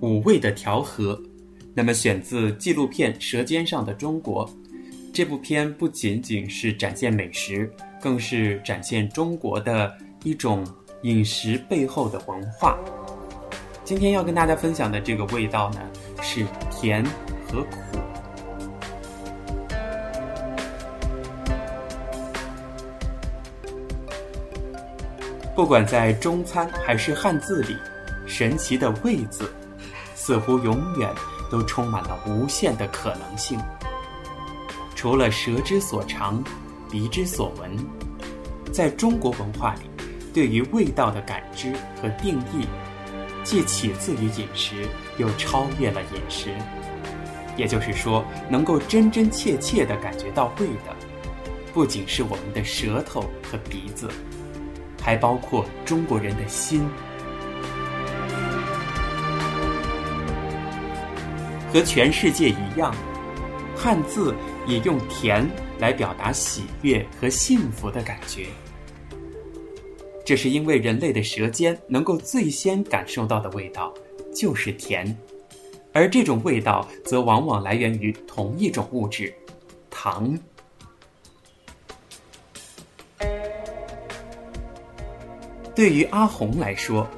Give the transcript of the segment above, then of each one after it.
五味的调和，那么选自纪录片《舌尖上的中国》。这部片不仅仅是展现美食，更是展现中国的一种饮食背后的文化。今天要跟大家分享的这个味道呢，是甜和苦。不管在中餐还是汉字里，神奇的“味”字，似乎永远都充满了无限的可能性。除了舌之所尝，鼻之所闻，在中国文化里，对于味道的感知和定义，既起自于饮食，又超越了饮食。也就是说，能够真真切切地感觉到味的，不仅是我们的舌头和鼻子，还包括中国人的心。和全世界一样，汉字。也用甜来表达喜悦和幸福的感觉，这是因为人类的舌尖能够最先感受到的味道就是甜，而这种味道则往往来源于同一种物质——糖。对于阿红来说，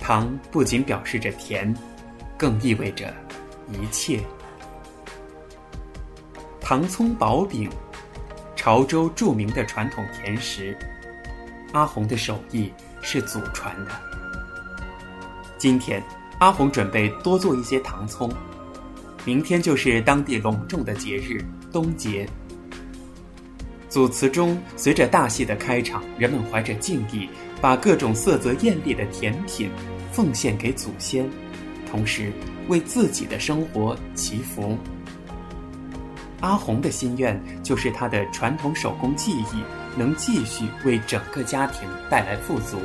糖不仅表示着甜，更意味着一切。糖葱薄饼，潮州著名的传统甜食。阿红的手艺是祖传的。今天，阿红准备多做一些糖葱。明天就是当地隆重的节日冬节。组词中，随着大戏的开场，人们怀着敬意，把各种色泽艳丽的甜品奉献给祖先，同时为自己的生活祈福。阿红的心愿就是她的传统手工技艺能继续为整个家庭带来富足。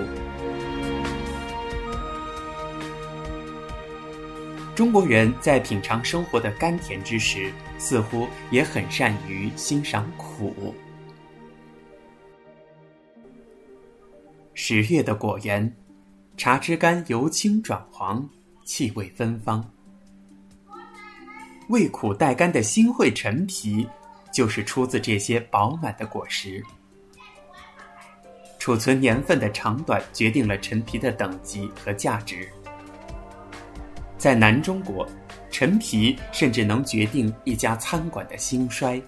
中国人在品尝生活的甘甜之时，似乎也很善于欣赏苦。十月的果园，茶枝干由青转黄，气味芬芳。味苦带甘的新会陈皮，就是出自这些饱满的果实。储存年份的长短决定了陈皮的等级和价值。在南中国，陈皮甚至能决定一家餐馆的兴衰。